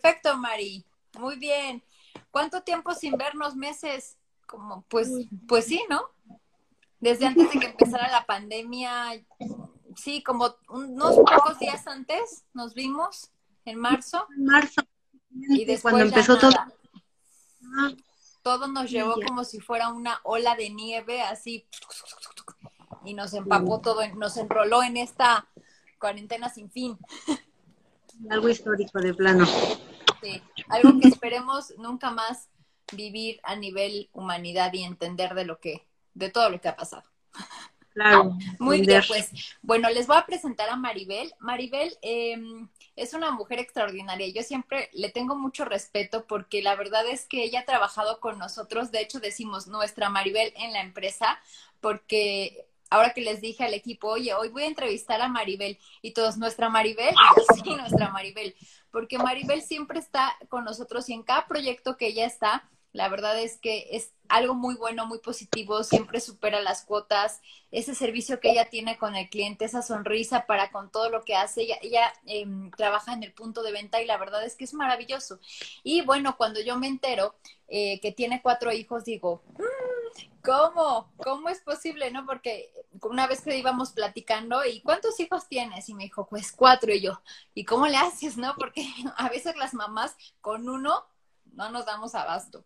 Perfecto, Mari. Muy bien. ¿Cuánto tiempo sin vernos? ¿Meses? Como, pues, pues sí, ¿no? Desde antes de que empezara la pandemia, sí, como unos pocos días antes nos vimos, en marzo. En marzo. Y después cuando empezó todo. Todo nos llevó como si fuera una ola de nieve, así, y nos empapó todo, nos enroló en esta cuarentena sin fin. Algo histórico de plano. Algo que esperemos nunca más vivir a nivel humanidad y entender de lo que, de todo lo que ha pasado. Claro. Muy bien, pues bueno, les voy a presentar a Maribel. Maribel em, es una mujer extraordinaria. Yo siempre le tengo mucho respeto porque la verdad es que ella ha trabajado con nosotros. De hecho, decimos nuestra Maribel en la empresa porque ahora que les dije al equipo, oye, hoy voy a entrevistar a Maribel y todos, nuestra Maribel, sí, nuestra Maribel, porque Maribel siempre está con nosotros y en cada proyecto que ella está, la verdad es que es algo muy bueno, muy positivo, siempre supera las cuotas, ese servicio que ella tiene con el cliente, esa sonrisa para con todo lo que hace, ella, em, trabaja en el punto de venta y la verdad es que es maravilloso. Y bueno, cuando yo me entero eh, que tiene cuatro hijos, digo, mm, ¿cómo? ¿Cómo es posible? ¿No? Porque una vez que íbamos platicando, ¿y cuántos hijos tienes? Y me dijo, pues cuatro. Y yo, ¿y cómo le haces? ¿No? Porque a veces las mamás con uno no nos damos abasto.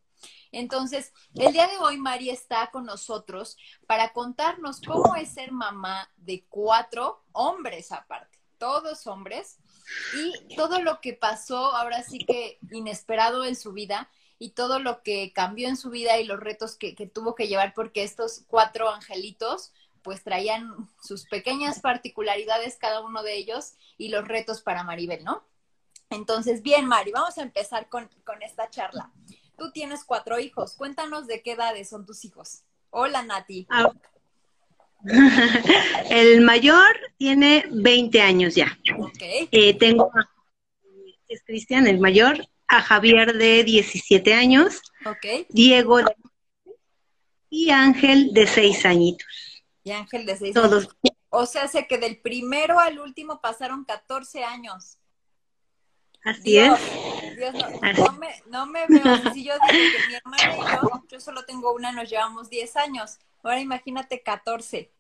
Entonces, el día de hoy Mari está con nosotros para contarnos cómo es ser mamá de cuatro hombres aparte, todos hombres, y todo lo que pasó ahora sí que inesperado en su vida y todo lo que cambió en su vida y los retos que, tuvo que llevar porque estos cuatro angelitos pues traían sus pequeñas particularidades cada uno de ellos y los retos para Maribel, ¿no? Entonces, bien, Mari, vamos a empezar con, con esta charla tú tienes cuatro hijos. Cuéntanos de qué edades son tus hijos. Hola, Nati. Ah. El mayor tiene 20 años ya. Okay. Eh, tengo, es Cristian, el mayor, a Javier de 17 años, okay. Diego de, y Ángel de 6 añitos. Y Ángel de 6 Todos. O sea, sé que del primero al último pasaron 14 años. Así es. Dios, no, me, no me veo. Si yo digo que mi hermana y yo, yo solo tengo una, nos llevamos 10 años. Ahora imagínate 14.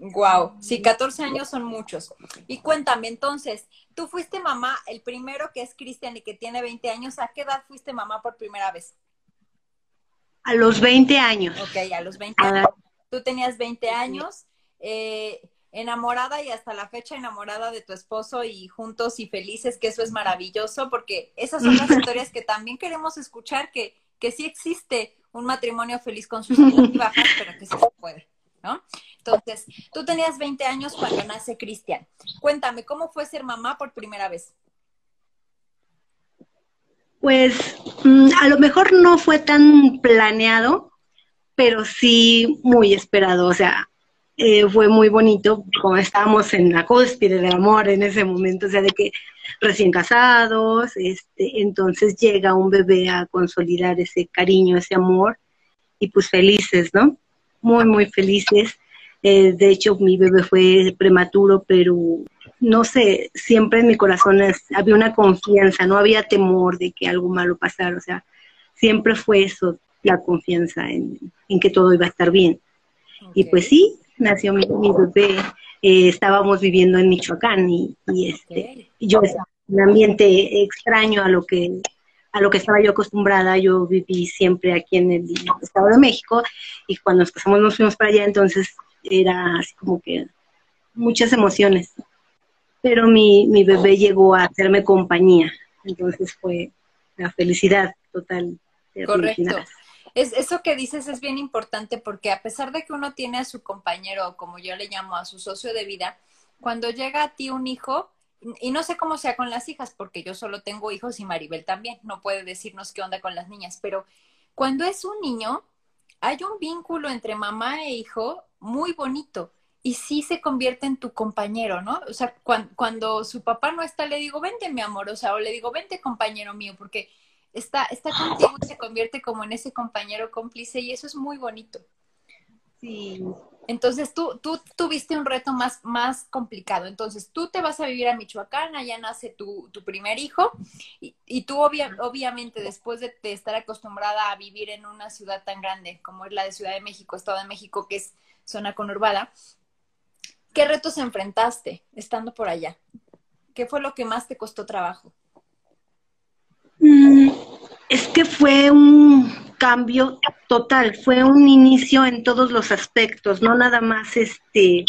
Wow, sí, 14 años son muchos. Y cuéntame, entonces, tú fuiste mamá, el primero que es Cristian y que tiene 20 años, ¿a qué edad fuiste mamá por primera vez? A los 20 años. Ok, a los 20 años. Tú tenías 20 años. Eh, enamorada y hasta la fecha enamorada de tu esposo y juntos y felices, que eso es maravilloso, porque esas son las historias que también queremos escuchar, que, que sí existe un matrimonio feliz con sus altas bajas, pero que sí se puede, ¿no? Entonces, tú tenías 20 años cuando nace Cristian. Cuéntame, ¿cómo fue ser mamá por primera vez? Pues mm, a lo mejor no fue tan planeado, pero sí muy esperado. O sea, eh, fue muy bonito, como estábamos en la cúspide del amor en ese momento, o sea, de que recién casados, este, entonces llega un bebé a consolidar ese cariño, ese amor, y pues felices, ¿no? Muy, muy felices. Eh, de hecho, mi bebé fue prematuro, pero no sé, siempre en mi corazón había una confianza, no había temor de que algo malo pasara, o sea, siempre fue eso, la confianza en, que todo iba a estar bien. Y pues sí, nació mi, bebé, eh, estábamos viviendo en Michoacán y, este, yo estaba en un ambiente extraño a lo que a lo que estaba yo acostumbrada, yo viví siempre aquí en el Estado de México y cuando nos casamos nos fuimos para allá, entonces era así como que muchas emociones. Pero mi, mi bebé llegó a hacerme compañía, entonces fue la felicidad total. Correcto. Es, eso que dices es bien importante porque a pesar de que uno tiene a su compañero, como yo le llamo, a su socio de vida, cuando llega a ti un hijo, y no sé cómo sea con las hijas, porque yo solo tengo hijos y Maribel también, no puede decirnos qué onda con las niñas, pero cuando es un niño, hay un vínculo entre mamá e hijo muy bonito y sí se convierte en tu compañero, ¿no? O sea, cuando, su papá no está, le digo, vente mi amor, o sea, o le digo, vente compañero mío, porque está, está contigo y se convierte como en ese compañero cómplice y eso es muy bonito. Sí. Entonces tú, tú tuviste un reto más, más complicado. Entonces tú te vas a vivir a Michoacán, allá nace tu, tu primer hijo y, y tú obviamente después de, de, estar acostumbrada a vivir en una ciudad tan grande como es la de Ciudad de México, Estado de México, que es zona conurbada, ¿qué retos enfrentaste estando por allá? ¿Qué fue lo que más te costó trabajo? Mm, fue un cambio total, fue un inicio en todos los aspectos, no nada más este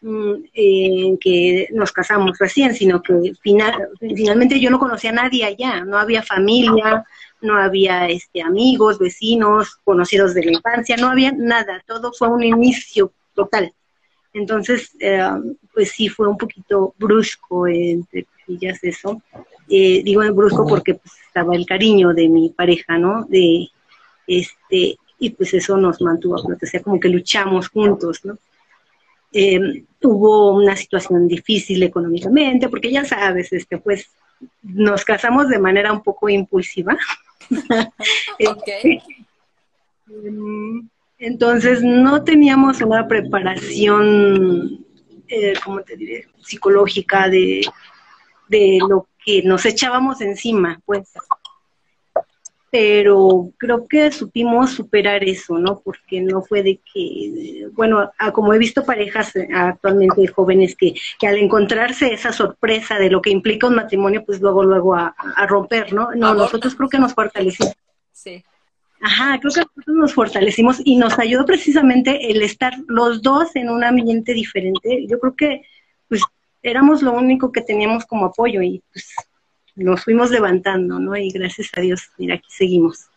en que nos casamos recién, sino que final, finalmente yo no conocía a nadie allá, no había familia, no había este amigos, vecinos, conocidos de la infancia, no había nada, todo fue un inicio total. Entonces, eh, pues sí fue un poquito brusco, entre comillas, eso. Eh, digo brusco porque pues, estaba el cariño de mi pareja, ¿no? De, este, y pues eso nos mantuvo, o sea, como que luchamos juntos, ¿no? Eh, hubo una situación difícil económicamente, porque ya sabes, este, pues nos casamos de manera un poco impulsiva. okay. Em, entonces no teníamos una preparación, eh, ¿cómo te diré?, psicológica de, de lo que nos echábamos encima, pues. Pero creo que supimos superar eso, ¿no? Porque no fue de que, bueno, como he visto parejas eh, actualmente jóvenes que, que al encontrarse esa sorpresa de lo que implica un matrimonio, pues luego, luego a, a romper, ¿no? No, nosotros creo que nos fortalecimos. Sí. Ajá, creo que nosotros nos fortalecimos y nos ayudó precisamente el estar los dos en un ambiente diferente. Yo creo que pues éramos lo único que teníamos como apoyo y pues nos fuimos levantando, ¿no? Y gracias a Dios, mira, aquí seguimos.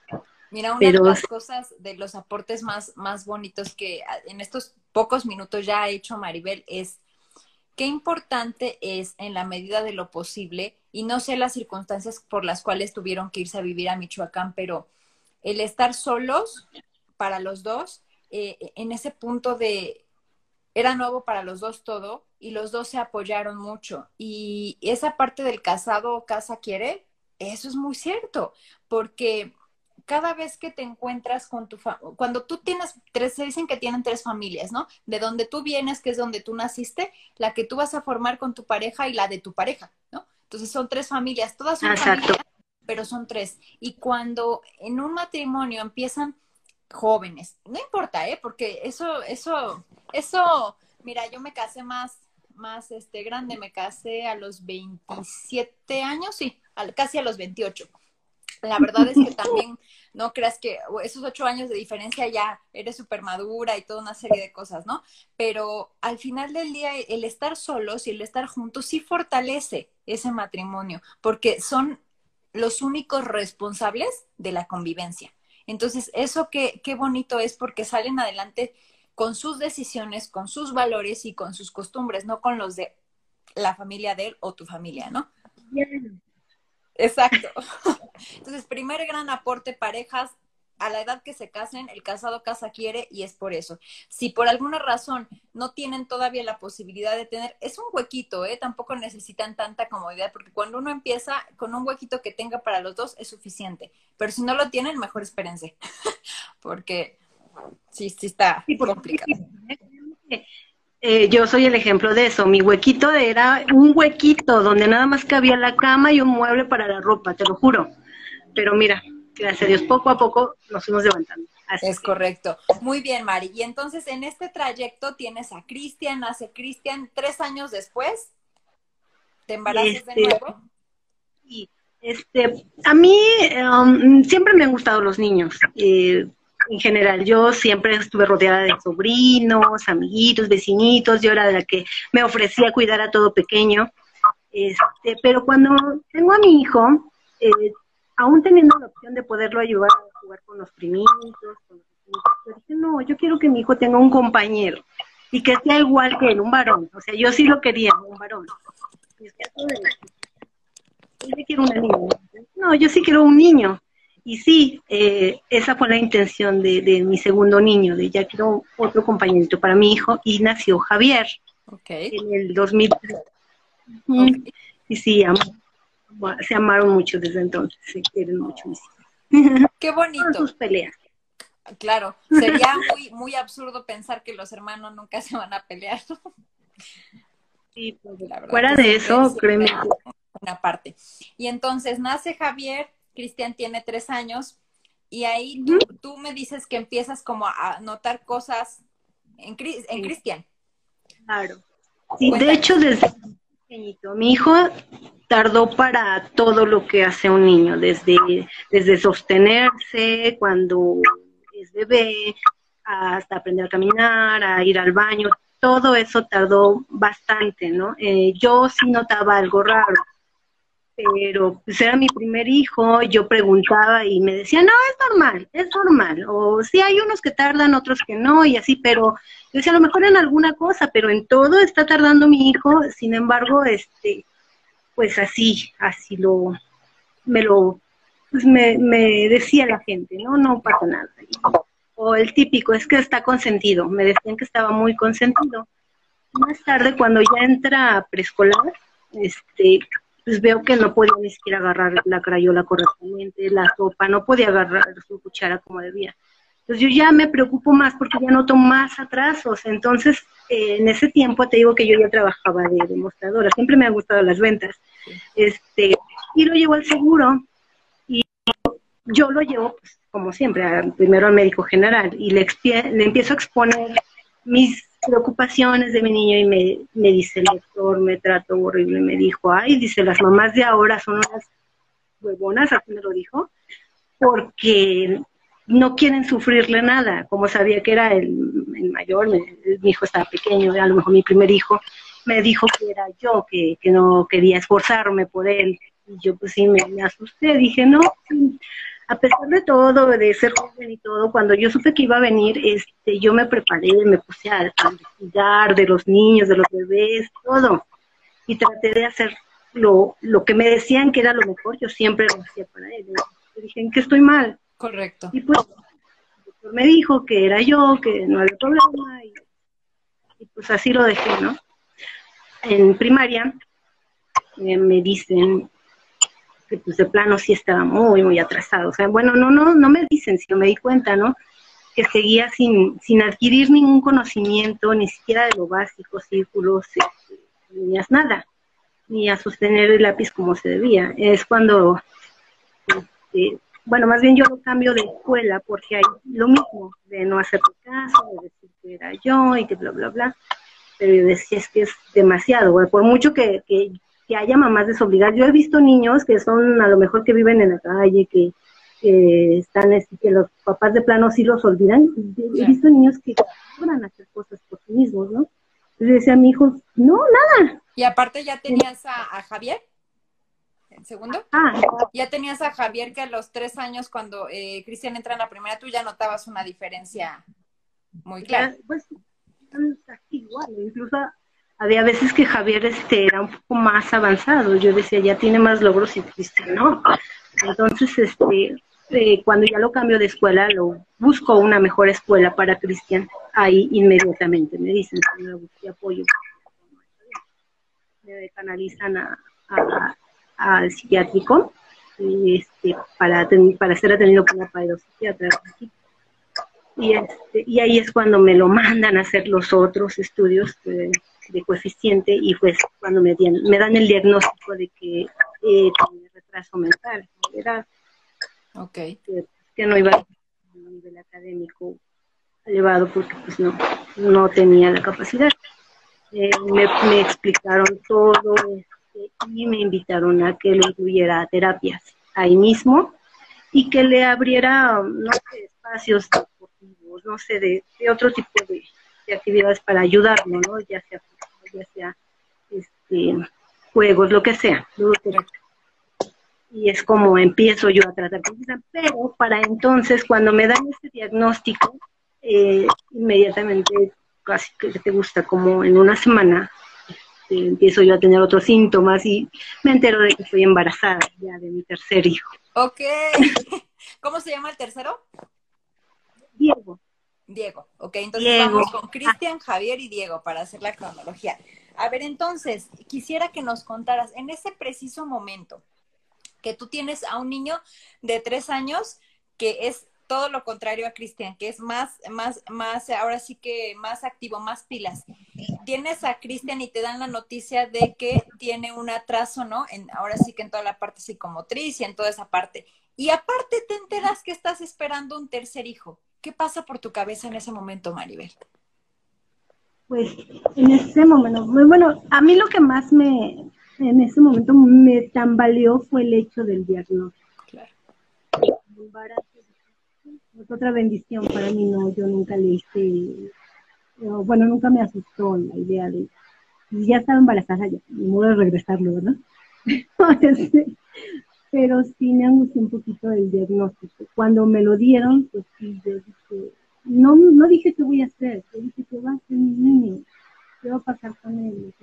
Mira, una de las cosas, de los aportes más, más bonitos que en estos pocos minutos ya ha hecho Maribel es qué importante es en la medida de lo posible, y no sé las circunstancias por las cuales tuvieron que irse a vivir a Michoacán, pero el estar solos para los dos, eh, en ese punto de, era nuevo para los dos todo, y los dos se apoyaron mucho. Y esa parte del casado casa quiere, eso es muy cierto, porque cada vez que te encuentras con tu familia, cuando tú tienes tres, se dicen que tienen tres familias, ¿no? De donde tú vienes, que es donde tú naciste, la que tú vas a formar con tu pareja y la de tu pareja, ¿no? Entonces son tres familias, todas son familias, pero son tres. Y cuando en un matrimonio empiezan jóvenes, no importa, ¿eh? Porque eso, eso, eso, mira, yo me casé más, más este, grande, me casé a los 27 años, sí, casi a los 28. La verdad es que también no creas que esos ocho años de diferencia ya eres súper madura y toda una serie de cosas, ¿no? Pero al final del día, el estar solos y el estar juntos sí fortalece ese matrimonio, porque son los únicos responsables de la convivencia. Entonces, eso qué, qué bonito es porque salen adelante con sus decisiones, con sus valores y con sus costumbres, no con los de la familia de él o tu familia, ¿no? Exacto. Entonces, primer gran aporte, parejas, a la edad que se casen, el casado casa quiere y es por eso. Si por alguna razón no tienen todavía la posibilidad de tener, es un huequito, ¿eh? Tampoco necesitan tanta comodidad, porque cuando uno empieza con un huequito que tenga para los dos es suficiente. Pero si no lo tienen, mejor espérense, porque sí, sí está complicado. Eh, yo soy el ejemplo de eso. Mi huequito era un huequito donde nada más cabía la cama y un mueble para la ropa, te lo juro. Pero mira, gracias a Dios, poco a poco nos fuimos levantando. es correcto. Muy bien, Mari. Y entonces en este trayecto tienes a Cristian, nace Cristian tres años después. ¿Te embarazas de este, nuevo? Sí. Este, a mí um, siempre me han gustado los niños. Eh, en general, yo siempre estuve rodeada de sobrinos, amiguitos, vecinitos. Yo era la que me ofrecía cuidar a todo pequeño. Este, pero cuando tengo a mi hijo, eh, aún teniendo la opción de poderlo ayudar a jugar con los primitos, con dije, no, yo quiero que mi hijo tenga un compañero y que sea igual que él, un varón. O sea, yo sí lo quería, un varón. yo quiero una niña. No, yo sí quiero un niño. Y sí, eh, esa fue la intención de, de, mi segundo niño, de ya quiero otro compañerito para mi hijo, y nació Javier okay. en el 2003. Okay. Y sí, se amaron mucho desde entonces, se quieren mucho. Qué bonito. sus peleas. Claro, sería muy, muy absurdo pensar que los hermanos nunca se van a pelear. Sí, pues, fuera de eso, créeme. Una parte. Y entonces nace Javier, Cristian tiene tres años, y ahí tú, me dices que empiezas como a notar cosas en, en Cristian. Claro. Sí, de hecho, desde pequeñito, mi hijo tardó para todo lo que hace un niño, desde, desde sostenerse cuando es bebé, hasta aprender a caminar, a ir al baño, todo eso tardó bastante, ¿no? Eh, yo sí notaba algo raro pero pues era mi primer hijo, yo preguntaba y me decía, no, es normal, es normal, o sí hay unos que tardan, otros que no, y así, pero yo decía, a lo mejor en alguna cosa, pero en todo está tardando mi hijo, sin embargo, este, pues así, así lo, me lo, pues me, me decía la gente, no, no pasa nada. O el típico, es que está consentido, me decían que estaba muy consentido. Más tarde, cuando ya entra a preescolar, este, pues veo que no podía ni siquiera agarrar la crayola correctamente, la sopa, no podía agarrar su cuchara como debía. Entonces yo ya me preocupo más porque ya noto más atrasos. Entonces, eh, en ese tiempo te digo que yo ya trabajaba de demostradora, siempre me han gustado las ventas. Este, y lo llevo al seguro y yo lo llevo, pues, como siempre, primero al médico general y le, le empiezo a exponer mis preocupaciones de mi niño y me, me dice el doctor, me trató horrible, me dijo, ay, dice, las mamás de ahora son unas huevonas, así me lo dijo, porque no quieren sufrirle nada, como sabía que era el, mayor, mi hijo estaba pequeño, a lo mejor mi primer hijo, me dijo que era yo, que, que no quería esforzarme por él, y yo pues sí me, me asusté, dije, no, a pesar de todo, de ser joven y todo, cuando yo supe que iba a venir, este, yo me preparé, me puse a, investigar de los niños, de los bebés, todo. Y traté de hacer lo, lo que me decían que era lo mejor, yo siempre lo hacía para él. Le dije, ¿en qué estoy mal? Correcto. Y pues el doctor me dijo que era yo, que no había problema, y, y pues así lo dejé, ¿no? En primaria eh, me dicen, que pues de plano sí estaba muy, muy atrasado. O sea, bueno, no, no, no me dicen, sino me di cuenta, ¿no? Que seguía sin, sin adquirir ningún conocimiento, ni siquiera de lo básico, círculos, este, ni nada, ni a sostener el lápiz como se debía. Es cuando, este, bueno, más bien yo cambio de escuela porque hay lo mismo, de no hacer caso, de decir que era yo y que bla, bla, bla. Pero yo decía, es que es demasiado, por mucho que, que que haya mamás desobligadas. Yo he visto niños que son a lo mejor que viven en la calle, que, están, este, que los papás de plano sí los olvidan. He visto niños que logran hacer cosas por sí mismos, ¿no? Entonces decía a mi hijo, no, nada. Y aparte ya tenías a, Javier, ¿en segundo? Ah, ya tenías a Javier que a los tres años cuando eh, Cristian entra en la primera, tú ya notabas una diferencia muy clara. Pues, igual, incluso había veces que Javier este, era un poco más avanzado. Yo decía, ya tiene más logros y Cristian no. Entonces, este, eh, cuando ya lo cambio de escuela, lo busco una mejor escuela para Cristian. Ahí inmediatamente me dicen, me busqué apoyo. Me canalizan a, al psiquiátrico este, para, para ser atendido por una psiquiatra. Y, este, y ahí es cuando me lo mandan a hacer los otros estudios de coeficiente y pues cuando me, me dan el diagnóstico de que eh, tenía retraso mental, era okay. que, no iba a un nivel académico elevado porque pues no, no tenía la capacidad. Eh, me, explicaron todo este, y me invitaron a que lo incluyera a terapias ahí mismo y que le abriera, no sé, espacios deportivos, no sé, de, de otro tipo de, de actividades para ayudarlo, ¿no? Ya sea, ya sea este, juegos, lo que sea. Y es como empiezo yo a tratar pero para entonces, cuando me dan este diagnóstico, eh, inmediatamente, casi que te gusta, como en una semana, este, empiezo yo a tener otros síntomas y me entero de que estoy embarazada ya de mi tercer hijo. Ok. ¿Cómo se llama el tercero? Diego. Diego, ok, entonces vamos con Cristian, Javier y Diego para hacer la cronología. A ver, entonces, quisiera que nos contaras en ese preciso momento que tú tienes a un niño de tres años que es todo lo contrario a Cristian, que es más, más, más, ahora sí que más activo, más pilas. Tienes a Cristian y te dan la noticia de que tiene un atraso, ¿no? En, ahora sí que en toda la parte psicomotriz y en toda esa parte. Y aparte te enteras que estás esperando un tercer hijo. ¿Qué pasa por tu cabeza en ese momento, Maribel? Pues en ese momento, bueno, a mí lo que más me, en ese momento me tambaleó fue el hecho del diagnóstico. Claro. es otra bendición para mí, no, yo nunca le hice, bueno, nunca me asustó la idea de, ya estaba embarazada, ya, ni modo de regresarlo, ¿verdad? Pero sí me angustió un poquito el diagnóstico. Cuando me lo dieron, pues sí, yo dije, no, no dije qué voy a hacer, yo dije que va a ser mi niño, qué va a pasar con él.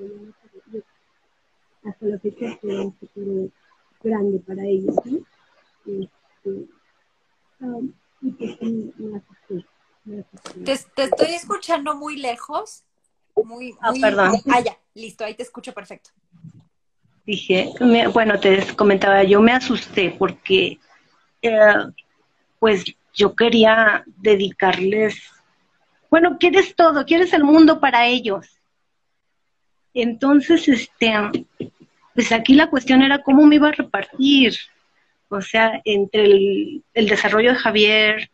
Hasta la fecha es un futuro grande para ellos. ¿no? Este, um, y pues me asusté. Te, te, estoy escuchando muy lejos. Muy, ah, perdón. Ah, ya, listo, ahí te escucho perfecto dije, bueno, te comentaba, yo me asusté porque eh, pues yo quería dedicarles, bueno, quieres todo, quieres el mundo para ellos. Entonces, este, pues aquí la cuestión era cómo me iba a repartir, o sea, entre el, el desarrollo de Javier,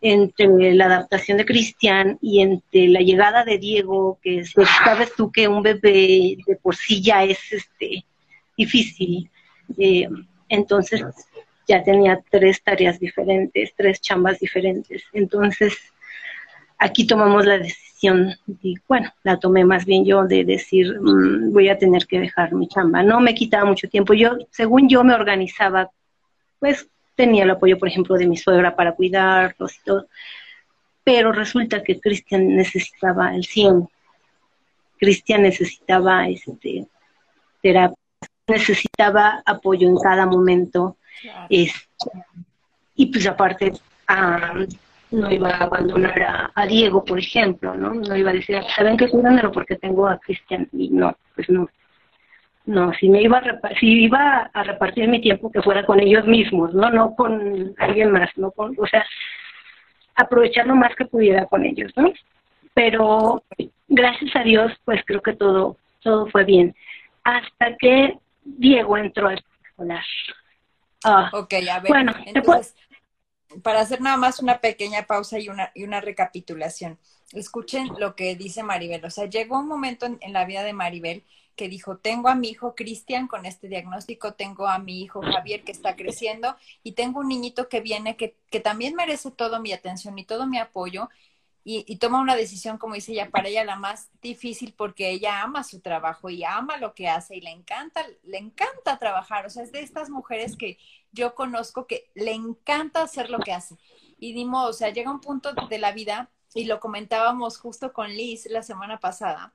entre la adaptación de Cristian y entre la llegada de Diego, que sabes tú que un bebé de por sí ya es este difícil. Eh, entonces ya tenía tres tareas diferentes, tres chambas diferentes. Entonces aquí tomamos la decisión, y bueno, la tomé más bien yo de decir, mm, voy a tener que dejar mi chamba. No me quitaba mucho tiempo. Yo, según yo me organizaba, pues tenía el apoyo, por ejemplo, de mi suegra para cuidarlos y todo. Pero resulta que Cristian necesitaba el 100. Cristian necesitaba este, terapia necesitaba apoyo en cada momento. Este, y pues aparte, no iba a abandonar a, Diego, por ejemplo, ¿no? No iba a decir, ¿saben qué? Cuídanmelo porque tengo a Cristian. Y no, pues no. No, si me iba a, si iba a repartir mi tiempo que fuera con ellos mismos, ¿no? No con alguien más, ¿no? Con, o sea, aprovechar lo más que pudiera con ellos, ¿no? Pero gracias a Dios, pues creo que todo, todo fue bien. Hasta que Diego entró a escolar. Ah, ok, a ver, bueno, entonces, para hacer nada más una pequeña pausa y una, y una recapitulación, escuchen lo que dice Maribel. O sea, llegó un momento en, la vida de Maribel que dijo, tengo a mi hijo Cristian con este diagnóstico, tengo a mi hijo Javier que está creciendo y tengo un niñito que viene que, que también merece toda mi atención y todo mi apoyo y, toma una decisión, como dice ella, para ella la más difícil porque ella ama su trabajo y ama lo que hace y le encanta, le encanta trabajar. O sea, es de estas mujeres que yo conozco que le encanta hacer lo que hace. Y dimos, o sea, llega un punto de la vida, y lo comentábamos justo con Liz la semana pasada,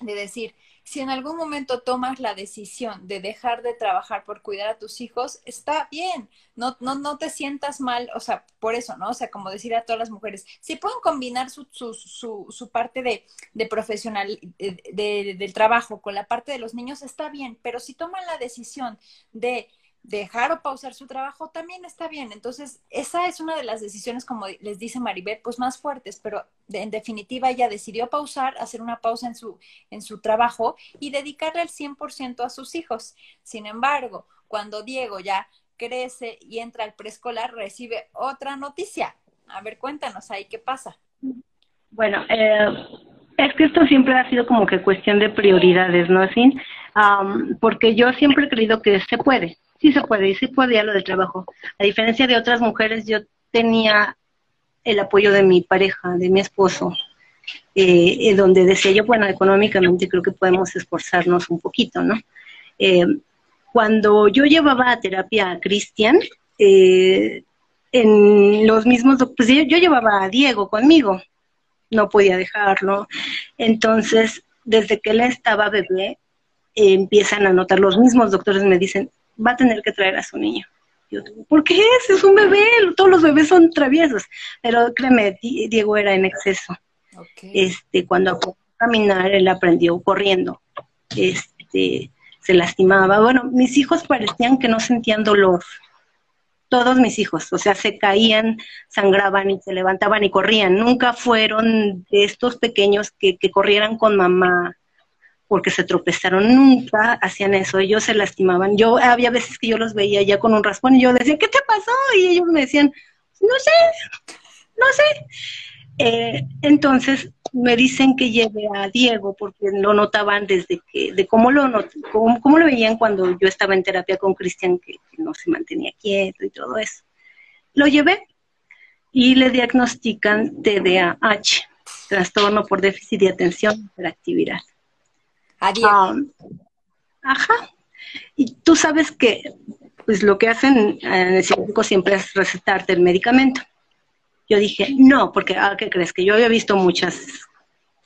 de decir, si en algún momento tomas la decisión de dejar de trabajar por cuidar a tus hijos, está bien, no, no, no te sientas mal, o sea, por eso, ¿no? O sea, como decir a todas las mujeres, si pueden combinar su, su, su, parte de, de profesional, de, del trabajo con la parte de los niños, está bien, pero si toman la decisión de dejar o pausar su trabajo también está bien. Entonces, esa es una de las decisiones, como les dice Maribel, pues más fuertes, pero en definitiva ella decidió pausar, hacer una pausa en su, en su trabajo y dedicarle el 100% a sus hijos. Sin embargo, cuando Diego ya crece y entra al preescolar, recibe otra noticia. A ver, cuéntanos ahí qué pasa. Bueno, eh, es que esto siempre ha sido como que cuestión de prioridades, ¿no? Así, porque yo siempre he creído que se puede sí se puede, sí podía lo del trabajo. A diferencia de otras mujeres, yo tenía el apoyo de mi pareja, de mi esposo, eh, eh, donde decía yo, bueno, económicamente creo que podemos esforzarnos un poquito, ¿no? Eh, cuando yo llevaba a terapia a Cristian, en los mismos, pues yo, llevaba a Diego conmigo, no podía dejarlo. Entonces, desde que él estaba bebé, empiezan a notar, los mismos doctores me dicen, va a tener que traer a su niño. Yo, ¿por qué es? Es un bebé, todos los bebés son traviesos. Pero créeme, Diego era en exceso. Este, cuando aprendió a caminar, él aprendió corriendo. Este, se lastimaba. Bueno, mis hijos parecían que no sentían dolor. todos mis hijos, o sea, se caían, sangraban y se levantaban y corrían. Nunca fueron de estos pequeños que, que corrieran con mamá porque se tropezaron, nunca hacían eso, ellos se lastimaban. Yo había veces que yo los veía ya con un raspón y yo decía, ¿qué te pasó? Y ellos me decían, no sé, no sé. Eh, entonces me dicen que lleve a Diego porque lo notaban desde que, de cómo lo, cómo, lo veían cuando yo estaba en terapia con Cristian, que, no se mantenía quieto y todo eso. Lo llevé y le diagnostican TDAH, trastorno por déficit de atención y hiperactividad. A. Um, ajá. Y tú sabes que pues lo que hacen en el científico siempre es recetarte el medicamento. Yo dije, no, porque, ah, ¿qué crees? Que yo había visto muchas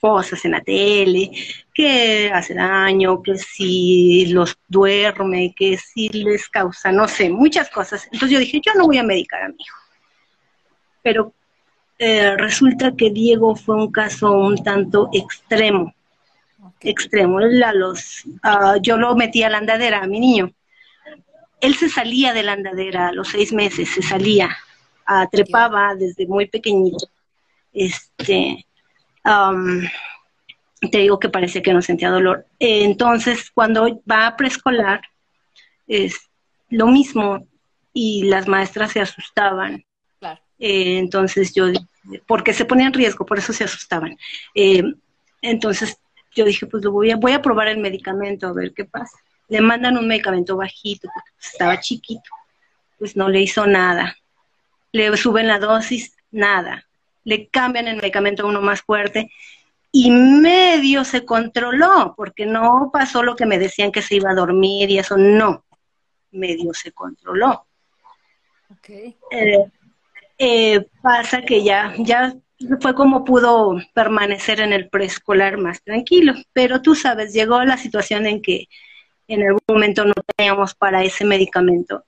cosas en la tele, que hace daño, que si los duerme, que si les causa, no sé, muchas cosas. Entonces yo dije, yo no voy a medicar a mi hijo. Pero eh, resulta que Diego fue un caso un tanto extremo, extremo. Él a los, ah, yo lo metí a la andadera a mi niño. Él se salía de la andadera a los seis meses, se salía trepaba desde muy pequeñito. Este, te digo que parece que no sentía dolor. entonces, cuando va a preescolar, es lo mismo y las maestras se asustaban. Eh, entonces yo, porque se ponía en riesgo, por eso se asustaban. Eh, entonces yo dije, pues lo voy a, voy a probar el medicamento a ver qué pasa. Le mandan un medicamento bajito, porque estaba chiquito, pues no le hizo nada le suben la dosis, nada. Le cambian el medicamento a uno más fuerte y medio se controló, porque no pasó lo que me decían que se iba a dormir y eso, no, medio se controló. Okay. Eh, eh, pasa que ya, ya fue como pudo permanecer en el preescolar más tranquilo, pero tú sabes, llegó la situación en que en algún momento no teníamos para ese medicamento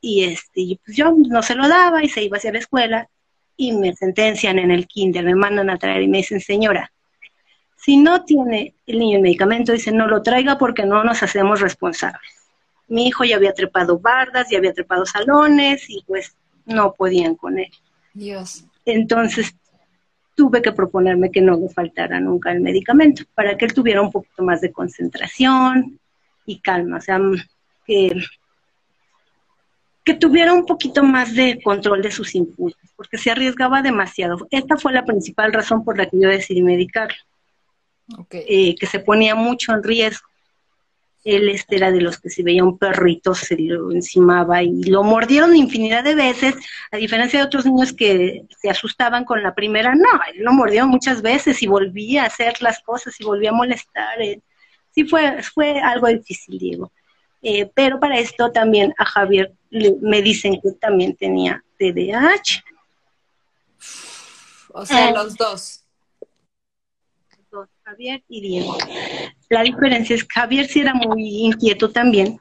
y este, pues yo no se lo daba y se iba hacia la escuela y me sentencian en el kinder, me mandan a traer y me dicen, señora, si no tiene el niño el medicamento, dice, no lo traiga porque no nos hacemos responsables. Mi hijo ya había trepado bardas, ya había trepado salones y pues no podían con él. Dios. Entonces tuve que proponerme que no le faltara nunca el medicamento para que él tuviera un poquito más de concentración y calma, o sea, que que tuviera un poquito más de control de sus impulsos, porque se arriesgaba demasiado. Esta fue la principal razón por la que yo decidí medicarlo, eh, que se ponía mucho en riesgo. Él este era de los que si veía un perrito se lo encimaba y lo mordieron infinidad de veces, a diferencia de otros niños que se asustaban con la primera, no, él lo mordió muchas veces y volvía a hacer las cosas y volvía a molestar. Eh. Sí fue, fue algo difícil, Diego. Eh, pero para esto también a Javier me dicen que también tenía TDAH. O sea, eh, los dos. Dos, Javier y Diego. La diferencia es que Javier sí era muy inquieto también,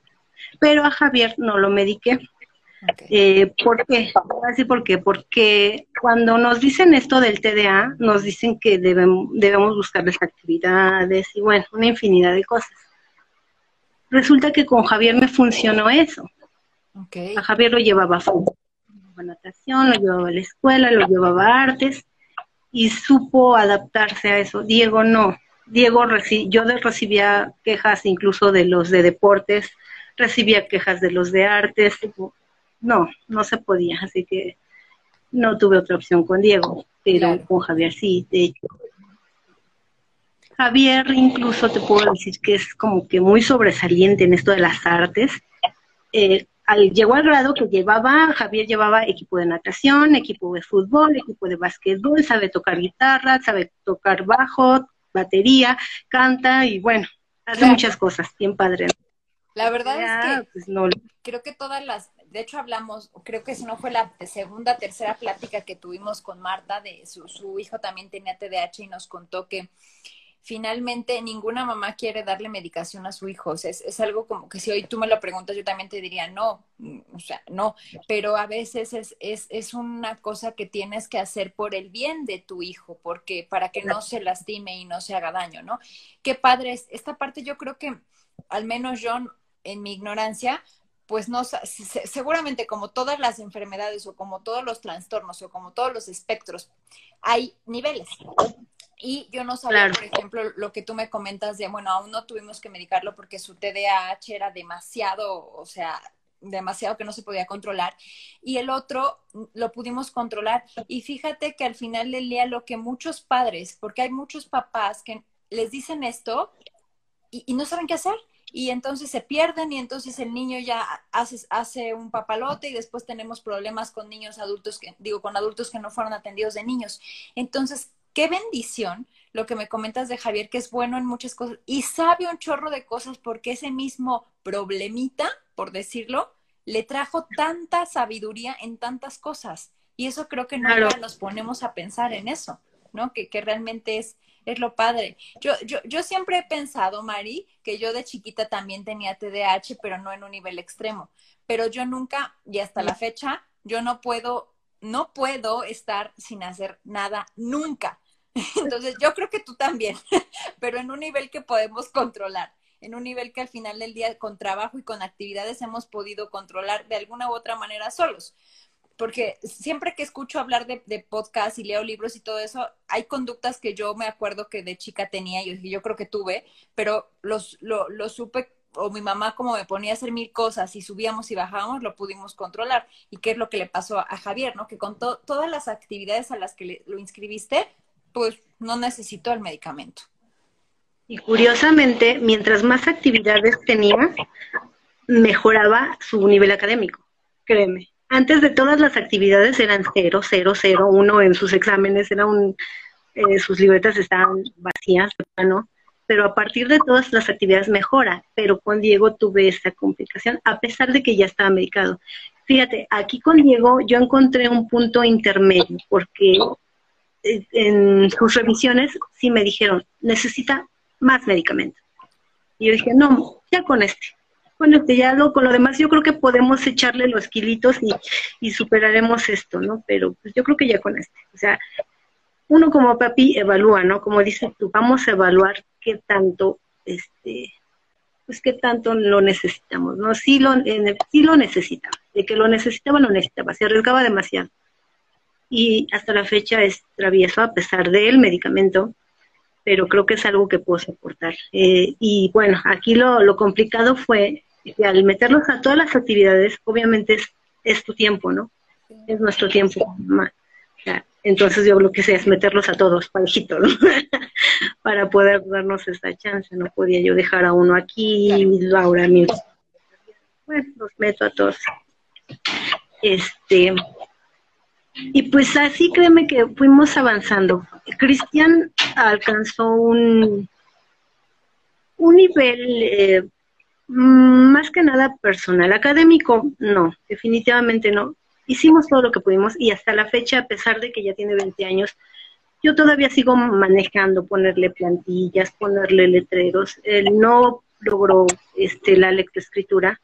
pero a Javier no lo mediqué. Eh, ¿Por qué? Así por qué. Porque cuando nos dicen esto del TDA, nos dicen que debemos, debemos buscarles actividades y bueno, una infinidad de cosas. Resulta que con Javier me funcionó eso. A Javier lo llevaba a natación, lo llevaba a la escuela, lo llevaba a artes y supo adaptarse a eso. Diego no. Diego, yo recibía quejas incluso de los de deportes, recibía quejas de los de artes. No, no se podía, así que no tuve otra opción con Diego, pero con Javier sí, de hecho. Javier incluso te puedo decir que es como que muy sobresaliente en esto de las artes. Eh, llegó al grado que llevaba, Javier llevaba equipo de natación, equipo de fútbol, equipo de básquetbol, sabe tocar guitarra, sabe tocar bajo, batería, canta y bueno, hace muchas cosas, bien padre. La verdad es que pues, creo que todas las, de hecho hablamos, creo que si no fue la segunda, tercera plática que tuvimos con Marta, de su, su hijo también tenía TDAH y nos contó que finalmente ninguna mamá quiere darle medicación a su hijo. es, es, algo como que si hoy tú me lo preguntas, yo también te diría no, mm, o sea, no, pero a veces es, es, es una cosa que tienes que hacer por el bien de tu hijo, porque para que no se lastime y no se haga daño, ¿no? Qué padre es. Esta parte yo creo que, al menos yo, en mi ignorancia, pues no, seguramente como todas las enfermedades o como todos los trastornos o como todos los espectros, hay niveles. Y yo no sabía, por ejemplo, lo que tú me comentas de, bueno, aún no tuvimos que medicarlo porque su TDAH era demasiado, o sea, demasiado que no se podía controlar. Y el otro lo pudimos controlar. Y fíjate que al final del día lo que muchos padres, porque hay muchos papás que les dicen esto y, y no saben qué hacer y entonces se pierden y entonces el niño ya hace, hace un papalote y después tenemos problemas con niños adultos, que, digo, con adultos que no fueron atendidos de niños. Entonces, qué bendición lo que me comentas de Javier, que es bueno en muchas cosas y sabe un chorro de cosas porque ese mismo problemita, por decirlo, le trajo tanta sabiduría en tantas cosas. Y eso creo que no nos ponemos a pensar en eso, ¿no? Que, que realmente es, es lo padre. Yo, yo, yo siempre he pensado, Mari, que yo de chiquita también tenía TDAH, pero no en un nivel extremo. Pero yo nunca, y hasta la fecha, yo no puedo no puedo estar sin hacer nada nunca. Entonces, yo creo que tú también, pero en un nivel que podemos controlar, en un nivel que al final del día con trabajo y con actividades hemos podido controlar de alguna u otra manera solos. Porque siempre que escucho hablar de, de podcast y leo libros y todo eso, hay conductas que yo me acuerdo que de chica tenía y yo, creo que tuve, pero los, lo, lo supe o mi mamá como me ponía a hacer mil cosas y subíamos y bajábamos, lo pudimos controlar. ¿Y qué es lo que le pasó a Javier, no? Que con todas las actividades a las que lo inscribiste, pues no necesitó el medicamento. Y curiosamente, mientras más actividades tenía, mejoraba su nivel académico, créeme. Antes de todas las actividades eran cero, cero, cero, uno en sus exámenes, era un, eh, sus libretas estaban vacías, ¿no? pero a partir de todas las actividades mejora. Pero con Diego tuve esta complicación, a pesar de que ya estaba medicado. Fíjate, aquí con Diego yo encontré un punto intermedio, porque en sus revisiones sí me dijeron, necesita más medicamento. Y yo dije, no, ya con este. Con este, ya lo, con lo demás yo creo que podemos echarle los kilitos y, superaremos esto, ¿no? Pero pues yo creo que ya con este. O sea, uno como papi evalúa, ¿no? Como dices tú, vamos a evaluar qué tanto, este, pues qué tanto lo necesitamos, ¿no? Sí lo, sí lo necesitaba, de que lo necesitaba, lo necesitaba, se arriesgaba demasiado. Y hasta la fecha es travieso a pesar del medicamento, pero creo que es algo que puedo soportar. Eh, y bueno, aquí lo, lo complicado fue que al meterlos a todas las actividades, obviamente es, es tu tiempo, ¿no? Es nuestro tiempo. Entonces yo lo que sé es meterlos a todos parejitos, ¿no? para poder darnos esta chance. No podía yo dejar a uno aquí, y Laura, mi... bueno, los meto a todos. Este, y pues así créeme que fuimos avanzando. Cristian alcanzó un, un nivel eh, más que nada personal, académico, no, definitivamente no hicimos todo lo que pudimos y hasta la fecha, a pesar de que ya tiene 20 años, yo todavía sigo manejando, ponerle plantillas, ponerle letreros. Él no logró este, la lectoescritura.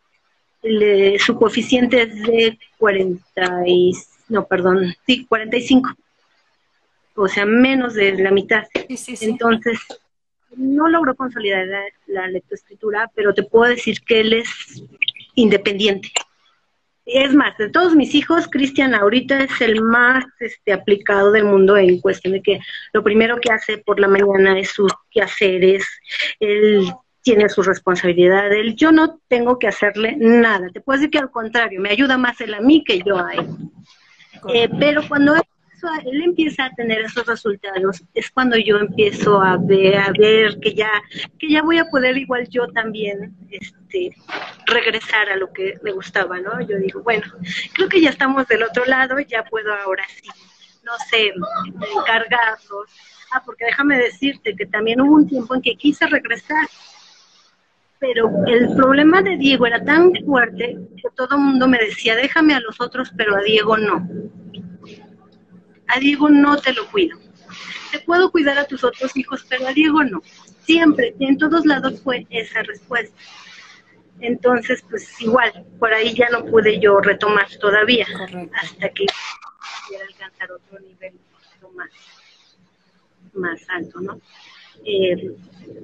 su coeficiente es de 40 y, no, perdón, sí, 45. O sea, menos de la mitad. Entonces, no logró consolidar la, la lectoescritura, pero te puedo decir que él es independiente es más, de todos mis hijos, Cristian ahorita es el más este, aplicado del mundo en cuestión de que lo primero que hace por la mañana es sus quehaceres, él tiene su responsabilidad, él, yo no tengo que hacerle nada, te puedo decir que al contrario, me ayuda más él a mí que yo a él. Eh, pero cuando él empieza a tener esos resultados, es cuando yo empiezo a ver, a ver que ya, que ya voy a poder igual yo también, este, regresar a lo que me gustaba, ¿no? Yo digo, bueno, creo que ya estamos del otro lado, ya puedo ahora sí, no sé, encargarlos. Ah, porque déjame decirte que también hubo un tiempo en que quise regresar, pero el problema de Diego era tan fuerte que todo el mundo me decía, déjame a los otros, pero a Diego no a Diego no te lo cuido. Te puedo cuidar a tus otros hijos, pero a Diego no. Siempre, en todos lados fue esa respuesta. Entonces, pues igual, por ahí ya no pude yo retomar todavía, hasta que pudiera alcanzar otro nivel más, más alto, ¿no? Eh,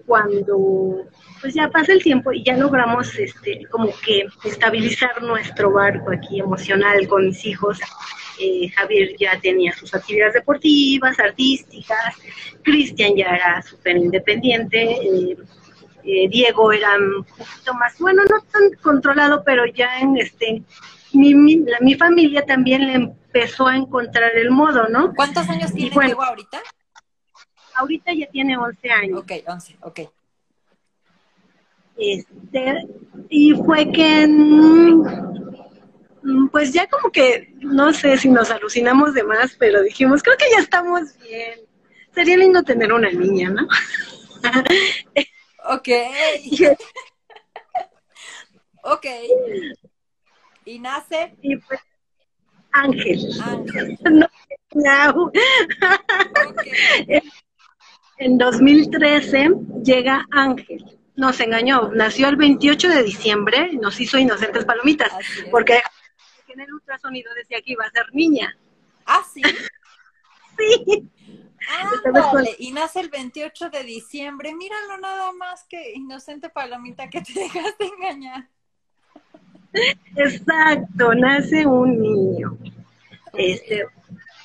cuando pues ya pasa el tiempo y ya logramos este como que estabilizar nuestro barco aquí emocional con mis hijos. Eh, Javier ya tenía sus actividades deportivas, artísticas, Cristian ya era súper independiente, eh, eh, Diego era un poquito más, bueno, no tan controlado, pero ya en este, mi, mi, familia también le empezó a encontrar el modo, ¿no? ¿Cuántos años tiene Diego ahorita? Ahorita ya tiene 11 años. Ok, 11, ok. Este, y fue que, mm, pues ya como que, no sé si nos alucinamos de más, pero dijimos, creo que ya estamos bien. Sería lindo tener una niña, ¿no? ok. ok. ¿Y nace? Y pues, Ángel. Ángel. No, En 2013 llega Ángel nos engañó. Nació el 28 de diciembre, nos hizo inocentes palomitas, porque en el ultrasonido decía que iba a ser niña. Ah, sí. sí. Ah, Y nace el 28 de diciembre. Míralo nada más que inocente palomita que te dejaste engañar. Exacto, nace un niño. Este,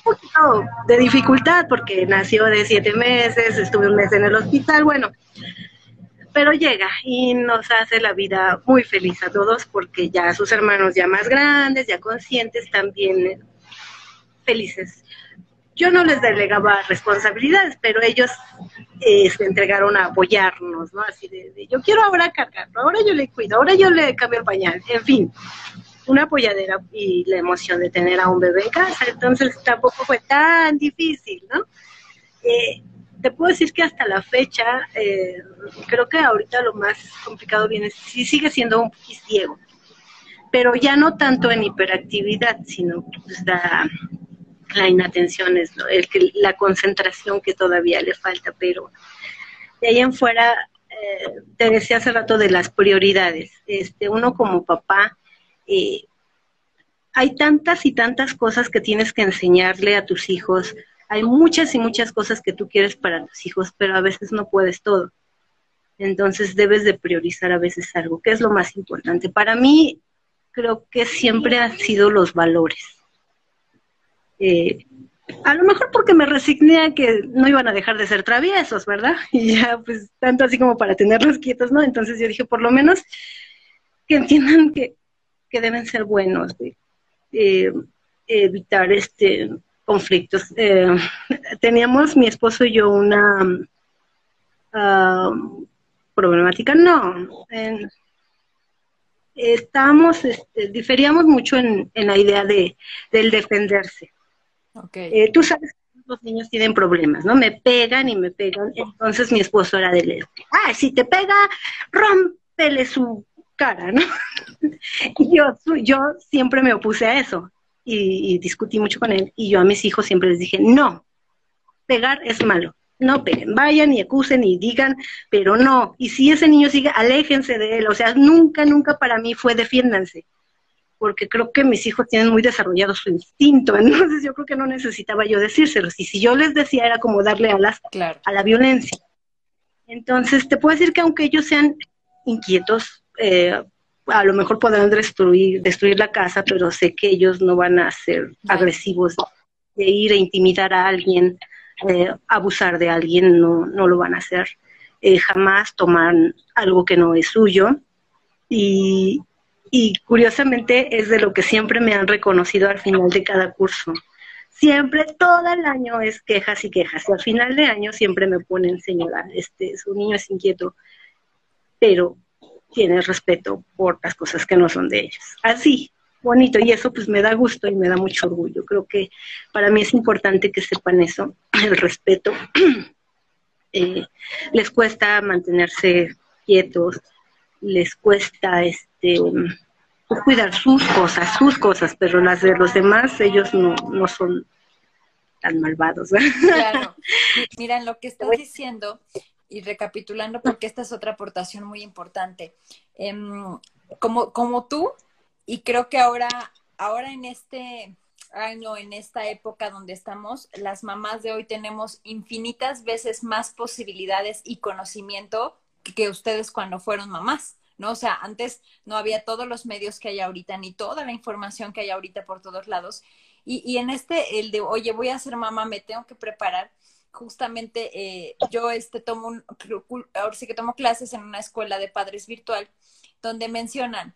poquito de dificultad porque nació de siete meses, estuve un mes en el hospital. Bueno, pero llega y nos hace la vida muy feliz a todos porque ya sus hermanos ya más grandes, ya conscientes, también felices. Yo no les delegaba responsabilidades, pero ellos eh, se entregaron a apoyarnos, ¿no? Así de, yo quiero ahora cargarlo, ahora yo le cuido, ahora yo le cambio el pañal, en fin, una apoyadera y la emoción de tener a un bebé en casa, entonces tampoco fue tan difícil, ¿no? Eh, te puedo decir que hasta la fecha, eh, creo que ahorita lo más complicado viene, sí sigue siendo un poquito ciego, pero ya no tanto en hiperactividad, sino pues la, la inatención, es el que, la concentración que todavía le falta, pero de ahí en fuera, eh, te decía hace rato de las prioridades. Este, uno como papá, eh, hay tantas y tantas cosas que tienes que enseñarle a tus hijos, hay muchas y muchas cosas que tú quieres para tus hijos, pero a veces no puedes todo. Entonces debes de priorizar a veces algo, que es lo más importante. Para mí, creo que siempre han sido los valores. Eh, a lo mejor porque me resigné a que no iban a dejar de ser traviesos, ¿verdad? Y ya, pues, tanto así como para tenerlos quietos, ¿no? Entonces yo dije, por lo menos que entiendan que, que deben ser buenos, de, eh, evitar este conflictos. Eh, teníamos mi esposo y yo una problemática, no. estábamos, este, diferíamos mucho en, la idea de del defenderse. Okay. Eh, tú sabes que los niños tienen problemas, ¿no? Me pegan y me pegan. Entonces mi esposo era de ah, si te pega, rómpele su cara, ¿no? y yo, yo siempre me opuse a eso y, discutí mucho con él y yo a mis hijos siempre les dije, no, pegar es malo, no peguen, vayan y acusen y digan, pero no, y si ese niño sigue, aléjense de él, o sea, nunca, nunca para mí fue defiéndanse, porque creo que mis hijos tienen muy desarrollado su instinto, entonces yo creo que no necesitaba yo decírselos, y si yo les decía era como darle alas a la violencia. Entonces, te puedo decir que aunque ellos sean inquietos, eh, a lo mejor podrán destruir, destruir la casa, pero sé que ellos no van a ser agresivos de ir a intimidar a alguien, eh, abusar de alguien, no, no lo van a hacer. Eh, jamás toman algo que no es suyo. Y, y curiosamente es de lo que siempre me han reconocido al final de cada curso. Siempre, todo el año es quejas y quejas. Y al final de año siempre me ponen, señora, este, su niño es inquieto, pero tiene respeto por las cosas que no son de ellos. Así, bonito, y eso pues me da gusto y me da mucho orgullo. Creo que para mí es importante que sepan eso, el respeto. Eh, les cuesta mantenerse quietos, les cuesta este cuidar sus cosas, sus cosas, pero las de los demás ellos no, no son tan malvados. Claro. Mira, lo que estás diciendo, y recapitulando, porque esta es otra aportación muy importante. Em, como, como tú, y creo que ahora, ahora en este año, en esta época donde estamos, las mamás de hoy tenemos infinitas veces más posibilidades y conocimiento que ustedes cuando fueron mamás. ¿no? O sea, antes no había todos los medios que hay ahorita, ni toda la información que hay ahorita por todos lados. Y, y en este, el de, oye, voy a ser mamá, me tengo que preparar, justamente eh, yo este tomo un, ahora sí que tomo clases en una escuela de padres virtual donde mencionan,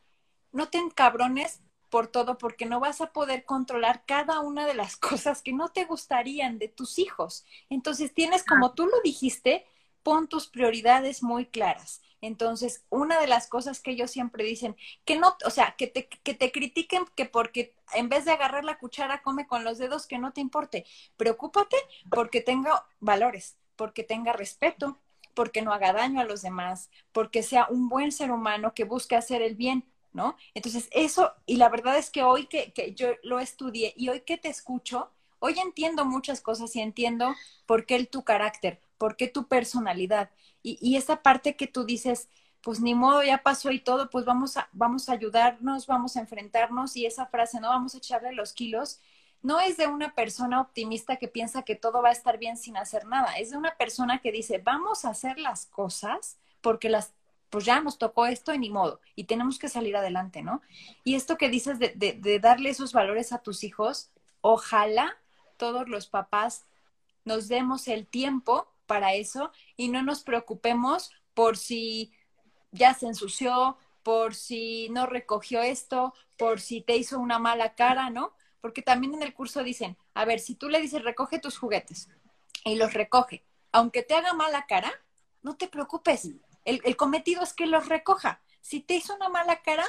no te cabrones por todo porque no vas a poder controlar cada una de las cosas que no te gustarían de tus hijos. Entonces tienes, como tú lo dijiste, pon tus prioridades muy claras. Entonces, una de las cosas que ellos siempre dicen, que no, o sea, que te, que te critiquen que porque en vez de agarrar la cuchara come con los dedos, que no te importe. Preocúpate porque tenga valores, porque tenga respeto, porque no haga daño a los demás, porque sea un buen ser humano que busque hacer el bien, ¿no? Entonces, eso, y la verdad es que hoy que, que yo lo estudié y hoy que te escucho, hoy entiendo muchas cosas y entiendo por qué el, tu carácter, por qué tu personalidad. Y, esa parte que tú dices, pues ni modo, ya pasó y todo, pues vamos a, vamos a ayudarnos, vamos a enfrentarnos y esa frase, no vamos a echarle los kilos, no es de una persona optimista que piensa que todo va a estar bien sin hacer nada, es de una persona que dice, vamos a hacer las cosas porque las, pues ya nos tocó esto y ni modo, y tenemos que salir adelante, ¿no? Y esto que dices de, de, de darle esos valores a tus hijos, ojalá todos los papás nos demos el tiempo para eso y no nos preocupemos por si ya se ensució, por si no recogió esto, por si te hizo una mala cara, ¿no? Porque también en el curso dicen, a ver, si tú le dices recoge tus juguetes y los recoge, aunque te haga mala cara, no te preocupes. El, cometido es que los recoja. Si te hizo una mala cara,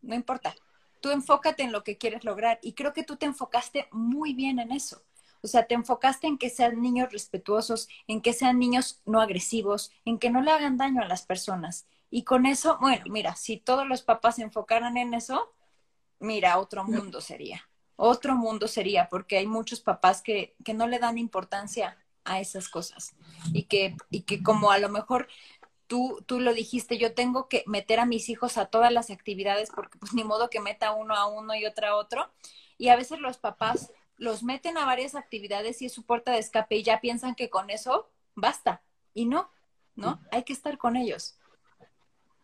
no importa. Tú enfócate en lo que quieres lograr y creo que tú te enfocaste muy bien en eso. O sea, te enfocaste en que sean niños respetuosos, en que sean niños no agresivos, en que no le hagan daño a las personas. Y con eso, bueno, mira, si todos los papás se enfocaran en eso, mira, otro mundo sería. Otro mundo sería, porque hay muchos papás que, que no le dan importancia a esas cosas. Y que, y que como a lo mejor tú, tú lo dijiste, yo tengo que meter a mis hijos a todas las actividades porque pues ni modo que meta uno a uno y otro a otro. Y a veces los papás los meten a varias actividades y es su puerta de escape y ya piensan que con eso basta. Y no, ¿no? Hay que estar con ellos.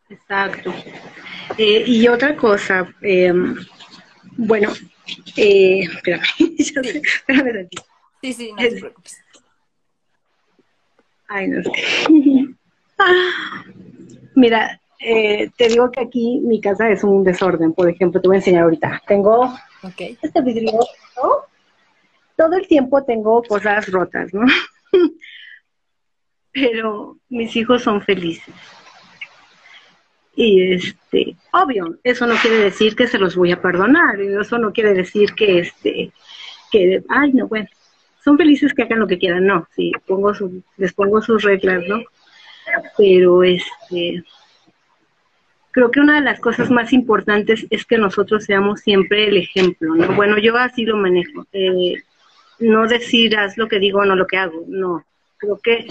Exacto. Eh, y otra cosa, eh, bueno, eh, espérame, sí. espérame Sí, sí, no te preocupes. Ay, no sé. Mira, eh, te digo que aquí mi casa es un desorden. Por ejemplo, te voy a enseñar ahorita. Tengo okay. este vidrio, ¿no? Todo el tiempo tengo cosas rotas, ¿no? Pero mis hijos son felices. Y este, obvio, eso no quiere decir que se los voy a perdonar, eso no quiere decir que este, que, ay, no, bueno, son felices que hagan lo que quieran, no, sí, pongo su, les pongo sus reglas, ¿no? Pero este, creo que una de las cosas más importantes es que nosotros seamos siempre el ejemplo, ¿no? Bueno, yo así lo manejo. Eh, no decir haz lo que digo no lo que hago, no. Creo que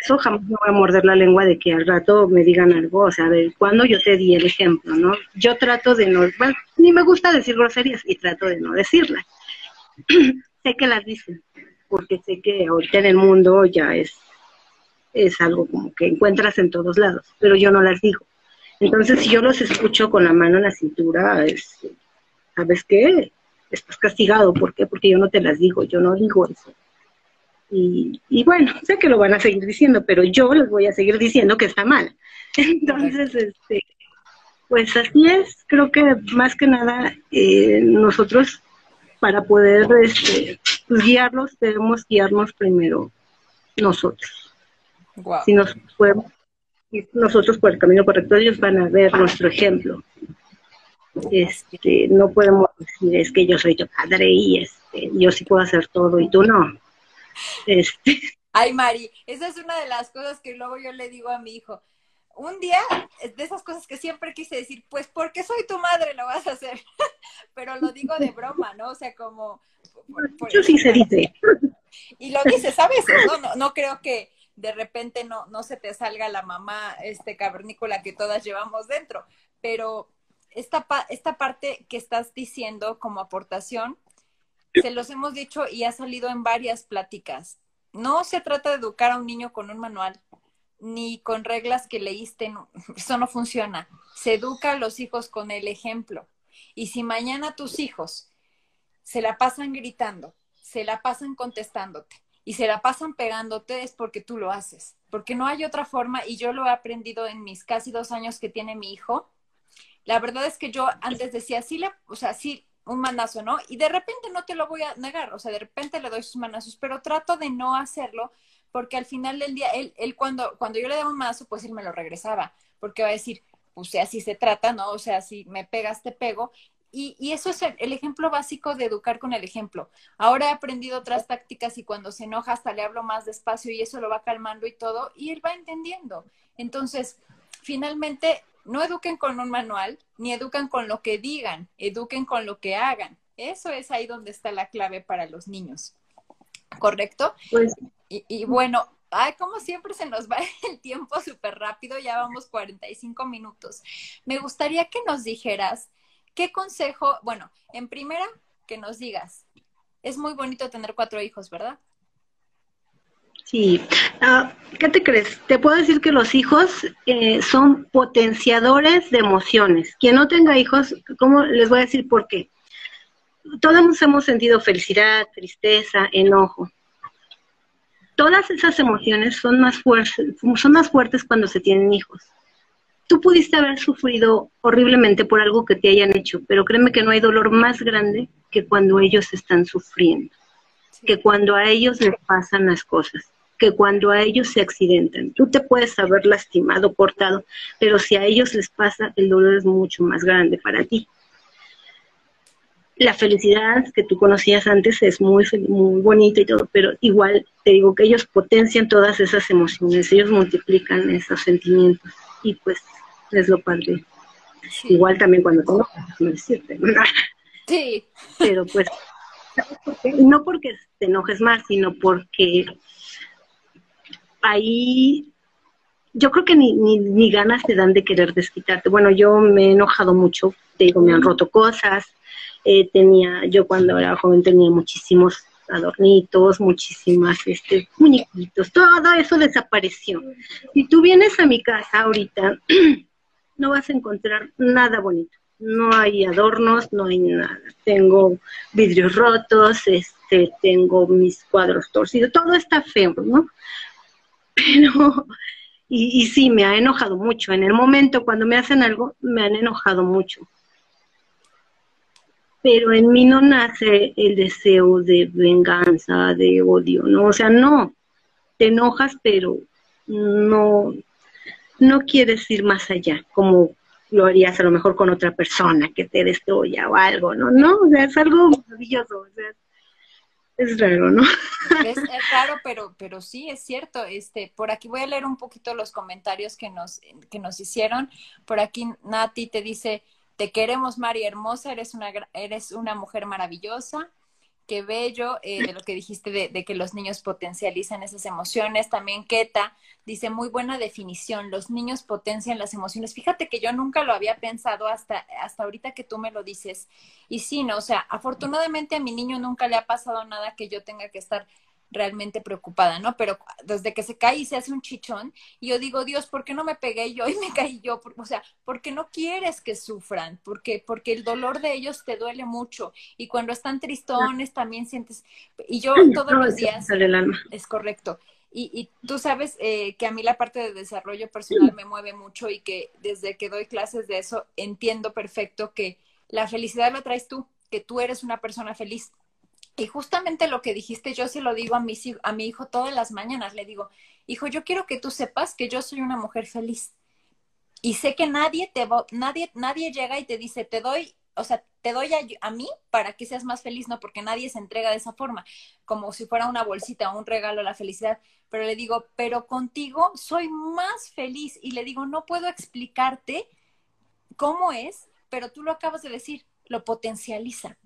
eso jamás me voy a morder la lengua de que al rato me digan algo, o sea, de cuando yo te di el ejemplo, ¿no? Yo trato de no, bueno, ni me gusta decir groserías y trato de no decirlas. sé que las dicen, porque sé que ahorita en el mundo ya es, es algo como que encuentras en todos lados, pero yo no las digo. Entonces, si yo los escucho con la mano en la cintura, es, ¿sabes qué? Estás castigado. ¿Por qué? Porque yo no te las digo, yo no digo eso. Y, y, bueno, sé que lo van a seguir diciendo, pero yo les voy a seguir diciendo que está mal. Entonces, este, pues así es, creo que más que nada eh, nosotros para poder este, pues, guiarlos debemos guiarnos primero nosotros. Si nos podemos, nosotros por el camino correcto, ellos van a ver nuestro ejemplo este, no podemos decir es que yo soy tu padre y este, yo sí puedo hacer todo y tú no. Este. Ay, Mari, esa es una de las cosas que luego yo le digo a mi hijo. Un día, de esas cosas que siempre quise decir, pues porque soy tu madre lo vas a hacer, pero lo digo de broma, ¿no? O sea, como... Yo sí se dice. Y lo dices a veces, ¿no? No, no creo que de repente no, no se te salga la mamá este cavernícola que todas llevamos dentro, pero esta, esta parte que estás diciendo como aportación, se los hemos dicho y ha salido en varias pláticas. No se trata de educar a un niño con un manual. ni con reglas que leíste, eso no funciona. Se educa a los hijos con el ejemplo. Y si mañana tus hijos se la pasan gritando, se la pasan contestándote y se la pasan pegándote, es porque tú lo haces. Porque no hay otra forma, y yo lo he aprendido en mis casi dos años que tiene mi hijo. La verdad es que yo antes decía, sí, le, o sea, sí, un manazo, ¿no? Y de repente no te lo voy a negar, o sea, de repente le doy sus manazos, pero trato de no hacerlo porque al final del día, él, él cuando, cuando yo le daba un manazo, pues él me lo regresaba, porque va a decir, pues así se trata, ¿no? O sea, si me pegas, te pego. Y, y eso es el, el, ejemplo básico de educar con el ejemplo. Ahora he aprendido otras tácticas y cuando se enoja hasta le hablo más despacio y eso lo va calmando y todo, y él va entendiendo. Entonces, finalmente, no eduquen con un manual, ni educan con lo que digan, eduquen con lo que hagan. Eso es ahí donde está la clave para los niños. ¿Correcto? Pues, y, y bueno, ay, como siempre se nos va el tiempo súper rápido, ya vamos 45 minutos. Me gustaría que nos dijeras qué consejo, bueno, en primera, que nos digas, es muy bonito tener cuatro hijos, ¿verdad? Sí, uh, ¿qué te crees? Te puedo decir que los hijos eh, son potenciadores de emociones. Quien no tenga hijos, ¿cómo les voy a decir por qué? Todos hemos sentido felicidad, tristeza, enojo. Todas esas emociones son más, fuertes, son más fuertes cuando se tienen hijos. Tú pudiste haber sufrido horriblemente por algo que te hayan hecho, pero créeme que no hay dolor más grande que cuando ellos están sufriendo que cuando a ellos les pasan las cosas, que cuando a ellos se accidentan. Tú te puedes haber lastimado, cortado, pero si a ellos les pasa, el dolor es mucho más grande para ti. La felicidad que tú conocías antes es muy, muy bonita y todo, pero igual te digo que ellos potencian todas esas emociones, ellos multiplican esos sentimientos y pues es lo padre. Igual también cuando te enojas, no decirte. Sí. Pero pues no porque te enojes más, sino porque ahí yo creo que ni, ni, ni, ganas te dan de querer desquitarte. Bueno, yo me he enojado mucho, te digo, me han roto cosas. Eh, tenía, yo cuando era joven tenía muchísimos adornitos, muchísimas este, muñequitos, todo eso desapareció. Si tú vienes a mi casa ahorita, no vas a encontrar nada bonito no hay adornos, no hay nada. Tengo vidrios rotos, este, tengo mis cuadros torcidos, todo está feo, ¿no? Pero, y, y sí, me ha enojado mucho. En el momento cuando me hacen algo, me han enojado mucho. Pero en mí no nace el deseo de venganza, de odio, ¿no? O sea, no, te enojas, pero no, no quieres ir más allá, como lo harías a lo mejor con otra persona que te destruya o algo, ¿no? No, o sea, es algo maravilloso, o sea, es raro, ¿no? Es, raro, pero, pero sí, es cierto. Este, por aquí voy a leer un poquito los comentarios que nos, que nos hicieron. Por aquí Nati te dice, te queremos, Mari hermosa, eres una, eres una mujer maravillosa qué bello eh, de lo que dijiste de, de, que los niños potencializan esas emociones. También Keta dice, muy buena definición, los niños potencian las emociones. Fíjate que yo nunca lo había pensado hasta, hasta ahorita que tú me lo dices. Y sí, ¿no? O sea, afortunadamente a mi niño nunca le ha pasado nada que yo tenga que estar realmente preocupada, ¿no? Pero desde que se cae y se hace un chichón, y yo digo, Dios, ¿por qué no me pegué yo y me caí yo? O sea, porque no quieres que sufran, porque, porque el dolor de ellos te duele mucho, y cuando están tristones también sientes, y yo todos los días, es correcto, y, y, tú sabes eh, que a mí la parte de desarrollo personal me mueve mucho y que desde que doy clases de eso entiendo perfecto que la felicidad la traes tú, que tú eres una persona feliz y justamente lo que dijiste, yo se lo digo a mi, a mi hijo todas las mañanas, le digo, hijo, yo quiero que tú sepas que yo soy una mujer feliz. Y sé que nadie te nadie, nadie llega y te dice, te doy, o sea, te doy a, a, mí para que seas más feliz, ¿no? Porque nadie se entrega de esa forma, como si fuera una bolsita o un regalo a la felicidad. Pero le digo, pero contigo soy más feliz. Y le digo, no puedo explicarte cómo es, pero tú lo acabas de decir, lo potencializa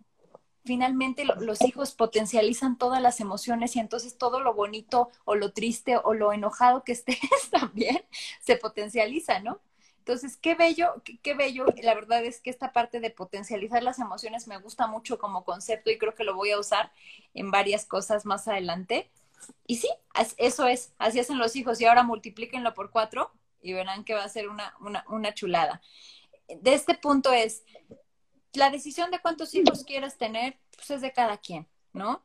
finalmente los hijos potencializan todas las emociones y entonces todo lo bonito o lo triste o lo enojado que estés también se potencializa, ¿no? Entonces, qué bello, qué, bello. La verdad es que esta parte de potencializar las emociones me gusta mucho como concepto y creo que lo voy a usar en varias cosas más adelante. Y sí, eso es, así hacen los hijos. Y ahora multiplíquenlo por cuatro y verán que va a ser una, una, una chulada. De este punto es, la decisión de cuántos hijos quieres tener, pues es de cada quien, ¿no?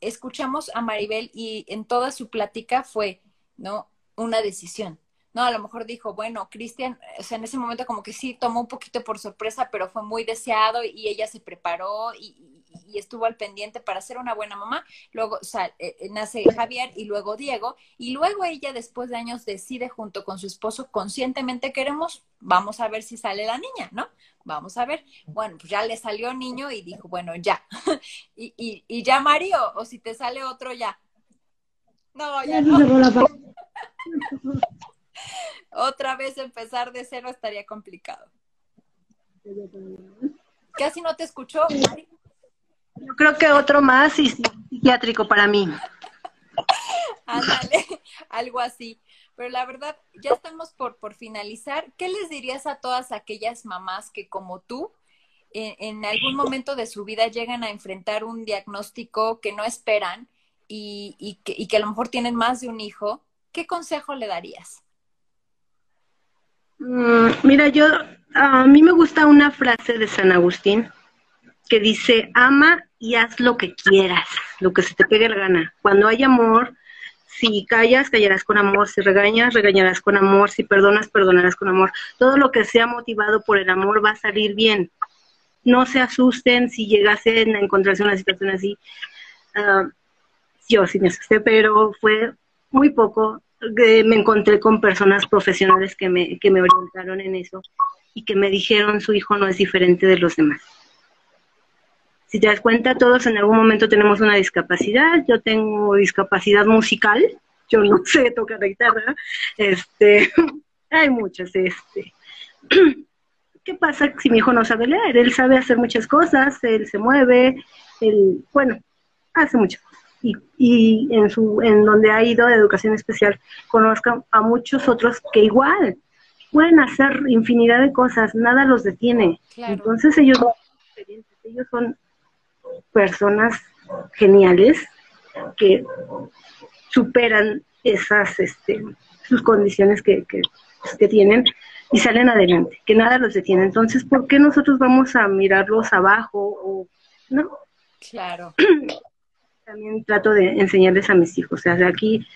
Escuchamos a Maribel y en toda su plática fue, ¿no? Una decisión. No, a lo mejor dijo, bueno, Cristian, o sea, en ese momento como que sí tomó un poquito por sorpresa, pero fue muy deseado y ella se preparó y, y estuvo al pendiente para ser una buena mamá. Luego o sea, eh, eh, nace Javier y luego Diego. Y luego ella, después de años, decide junto con su esposo, conscientemente queremos, vamos a ver si sale la niña, ¿no? Vamos a ver. Bueno, pues ya le salió niño y dijo, bueno, ya. y, y, y ya Mario, o si te sale otro, ya. No, ya no. Otra vez empezar de cero estaría complicado. Casi no te escuchó, Mari. Yo creo que otro más y psiquiátrico para mí. Ándale, algo así. Pero la verdad, ya estamos por, por finalizar. ¿Qué les dirías a todas aquellas mamás que como tú, en, algún momento de su vida llegan a enfrentar un diagnóstico que no esperan y, y, que, y que a lo mejor tienen más de un hijo? ¿Qué consejo le darías? Mm, mira, yo, a mí me gusta una frase de San Agustín que dice, ama y haz lo que quieras, lo que se te pegue la gana. Cuando hay amor, si callas, callarás con amor, si regañas, regañarás con amor, si perdonas, perdonarás con amor. Todo lo que sea motivado por el amor va a salir bien. No se asusten si llegasen a encontrarse en una situación así. Uh, yo sí me asusté, pero fue muy poco. me encontré con personas profesionales que me, que me orientaron en eso y que me dijeron su hijo no es diferente de los demás si te das cuenta, todos en algún momento tenemos una discapacidad. Yo tengo discapacidad musical, yo no sé tocar la guitarra. Este, hay muchas. Este. ¿Qué pasa si mi hijo no sabe leer? Él sabe hacer muchas cosas, él se mueve, él, bueno, hace muchas cosas. Y, y en, su, en donde ha ido de educación especial, conozco a muchos otros que igual pueden hacer infinidad de cosas, nada los detiene. Entonces ellos, ellos son personas geniales que superan esas este, sus condiciones que, que, tienen y salen adelante, que nada los detiene. Entonces, ¿por qué nosotros vamos a mirarlos abajo o no? Claro. También trato de enseñarles a mis hijos, o sea, aquí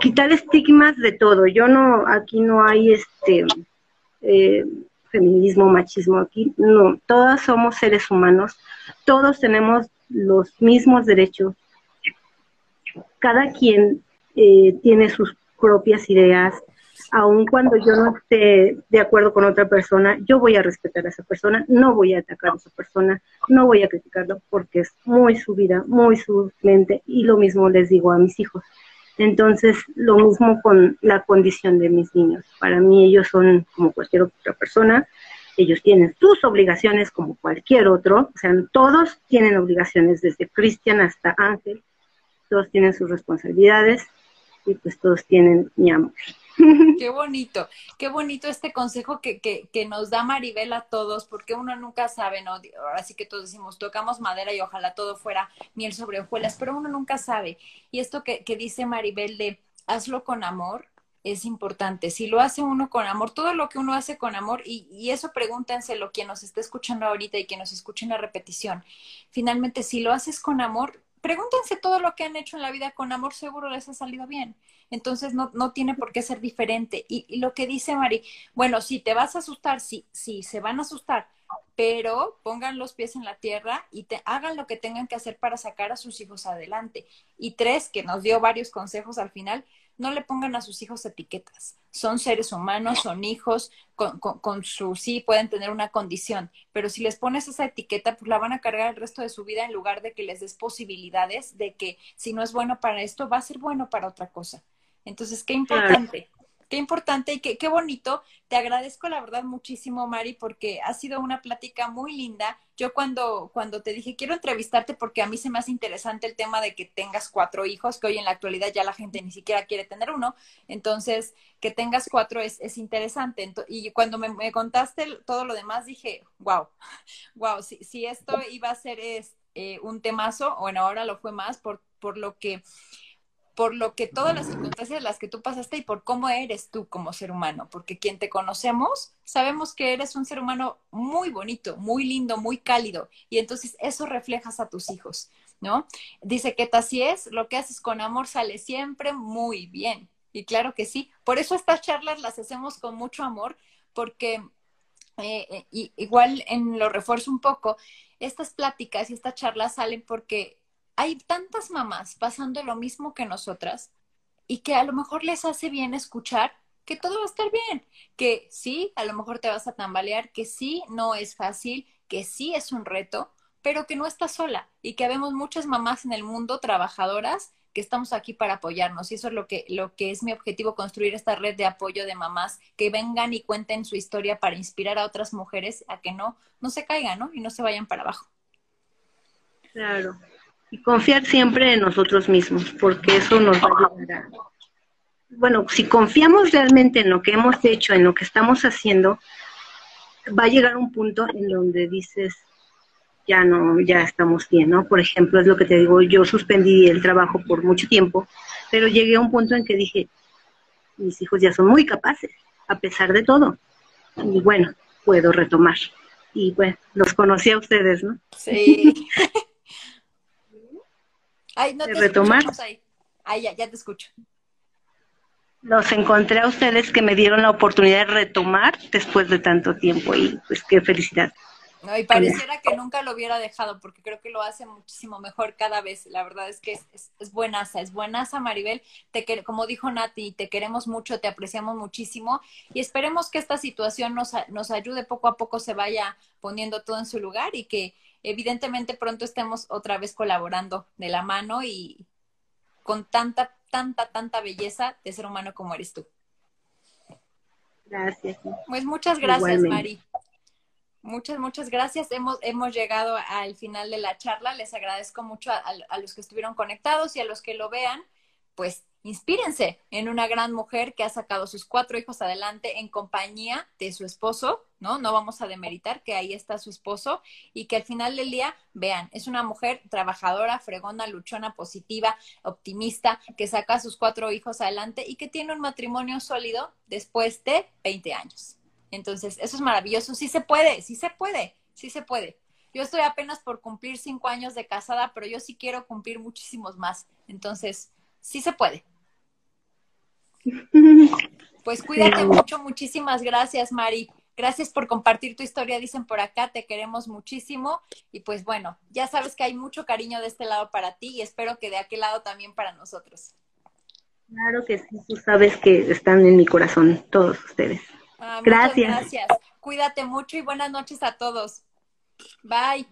quitar estigmas de todo. Yo no, aquí no hay este eh, feminismo, machismo, aquí no, todas somos seres humanos, todos tenemos los mismos derechos, cada quien eh, tiene sus propias ideas, aun cuando yo no esté de acuerdo con otra persona, yo voy a respetar a esa persona, no voy a atacar a esa persona, no voy a criticarlo porque es muy su vida, muy su mente y lo mismo les digo a mis hijos. Entonces, lo mismo con la condición de mis niños. Para mí ellos son como cualquier otra persona, ellos tienen sus obligaciones como cualquier otro, o sea, todos tienen obligaciones, desde Cristian hasta Ángel, todos tienen sus responsabilidades y pues todos tienen mi amor. Qué bonito, qué bonito este consejo que, que, que, nos da Maribel a todos, porque uno nunca sabe, ¿no? Ahora sí que todos decimos, tocamos madera y ojalá todo fuera miel sobre hojuelas, pero uno nunca sabe. Y esto que, que dice Maribel de hazlo con amor, es importante. Si lo hace uno con amor, todo lo que uno hace con amor, y, y eso pregúntenselo quien nos está escuchando ahorita y quien nos escuche en la repetición. Finalmente, si lo haces con amor, pregúntense todo lo que han hecho en la vida con amor, seguro les ha salido bien. Entonces no, no tiene por qué ser diferente. Y, lo que dice Mari, bueno, si te vas a asustar, sí, sí, se van a asustar, pero pongan los pies en la tierra y te, hagan lo que tengan que hacer para sacar a sus hijos adelante. Y tres, que nos dio varios consejos al final, no le pongan a sus hijos etiquetas. Son seres humanos, son hijos, con, con, su sí pueden tener una condición, pero si les pones esa etiqueta, pues la van a cargar el resto de su vida en lugar de que les des posibilidades de que si no es bueno para esto, va a ser bueno para otra cosa. Entonces, qué importante. Importante y qué, qué bonito. Te agradezco la verdad muchísimo, Mari, porque ha sido una plática muy linda. Yo cuando, cuando te dije, quiero entrevistarte porque a mí se me hace interesante el tema de que tengas cuatro hijos, que hoy en la actualidad ya la gente ni siquiera quiere tener uno. Entonces, que tengas cuatro es, es interesante. y cuando me, me, contaste todo lo demás, dije, wow, wow, si, si esto iba a ser es, eh, un temazo, bueno, ahora lo fue más por, por lo que por lo que todas las circunstancias las que tú pasaste y por cómo eres tú como ser humano, porque quien te conocemos, sabemos que eres un ser humano muy bonito, muy lindo, muy cálido, y entonces eso reflejas a tus hijos, ¿no? Dice que así es, lo que haces con amor sale siempre muy bien, y claro que sí, por eso estas charlas las hacemos con mucho amor, porque eh, eh, igual en lo refuerzo un poco, estas pláticas y estas charlas salen porque hay tantas mamás pasando lo mismo que nosotras y que a lo mejor les hace bien escuchar que todo va a estar bien, que sí, a lo mejor te vas a tambalear, que sí, no es fácil, que sí es un reto, pero que no estás sola y que vemos muchas mamás en el mundo trabajadoras que estamos aquí para apoyarnos y eso es lo que, lo que es mi objetivo, construir esta red de apoyo de mamás que vengan y cuenten su historia para inspirar a otras mujeres a que no, no se caigan, ¿no? Y no se vayan para abajo. Claro y confiar siempre en nosotros mismos, porque eso nos va a ayudar. Bueno, si confiamos realmente en lo que hemos hecho, en lo que estamos haciendo, va a llegar un punto en donde dices, ya no, ya estamos bien, ¿no? Por ejemplo, es lo que te digo, yo suspendí el trabajo por mucho tiempo, pero llegué a un punto en que dije, mis hijos ya son muy capaces, a pesar de todo. Y bueno, puedo retomar. Y bueno, los conocí a ustedes, ¿no? Sí. Ay, no te retomar. Ahí. ahí ya, ya te escucho. Los encontré a ustedes que me dieron la oportunidad de retomar después de tanto tiempo y pues qué felicidad. No, y pareciera que nunca lo hubiera dejado porque creo que lo hace muchísimo mejor cada vez. La verdad es que es, es, es buenaza, es buenaza Maribel. Te como dijo Nati, te queremos mucho, te apreciamos muchísimo y esperemos que esta situación nos, nos ayude poco a poco, se vaya poniendo todo en su lugar y que evidentemente pronto estemos otra vez colaborando de la mano y con tanta, tanta, tanta belleza de ser humano como eres tú. Gracias. Pues muchas gracias, Mari. Muchas, muchas gracias. Hemos, hemos llegado al final de la charla. Les agradezco mucho a, a los que estuvieron conectados y a los que lo vean. Pues inspírense en una gran mujer que ha sacado sus cuatro hijos adelante en compañía de su esposo, ¿no? No vamos a demeritar que ahí está su esposo y que al final del día, vean, es una mujer trabajadora, fregona, luchona, positiva, optimista, que saca a sus cuatro hijos adelante y que tiene un matrimonio sólido después de 20 años. Entonces, eso es maravilloso. Sí se puede, sí se puede, sí se puede. Yo estoy apenas por cumplir cinco años de casada, pero yo sí quiero cumplir muchísimos más. Entonces, sí se puede. Pues cuídate mucho, muchísimas gracias, Mari. Gracias por compartir tu historia, dicen por acá, te queremos muchísimo. Y pues bueno, ya sabes que hay mucho cariño de este lado para ti y espero que de aquel lado también para nosotros. Claro que sí, tú sabes que están en mi corazón todos ustedes. Ah, gracias. Gracias. Cuídate mucho y buenas noches a todos. Bye.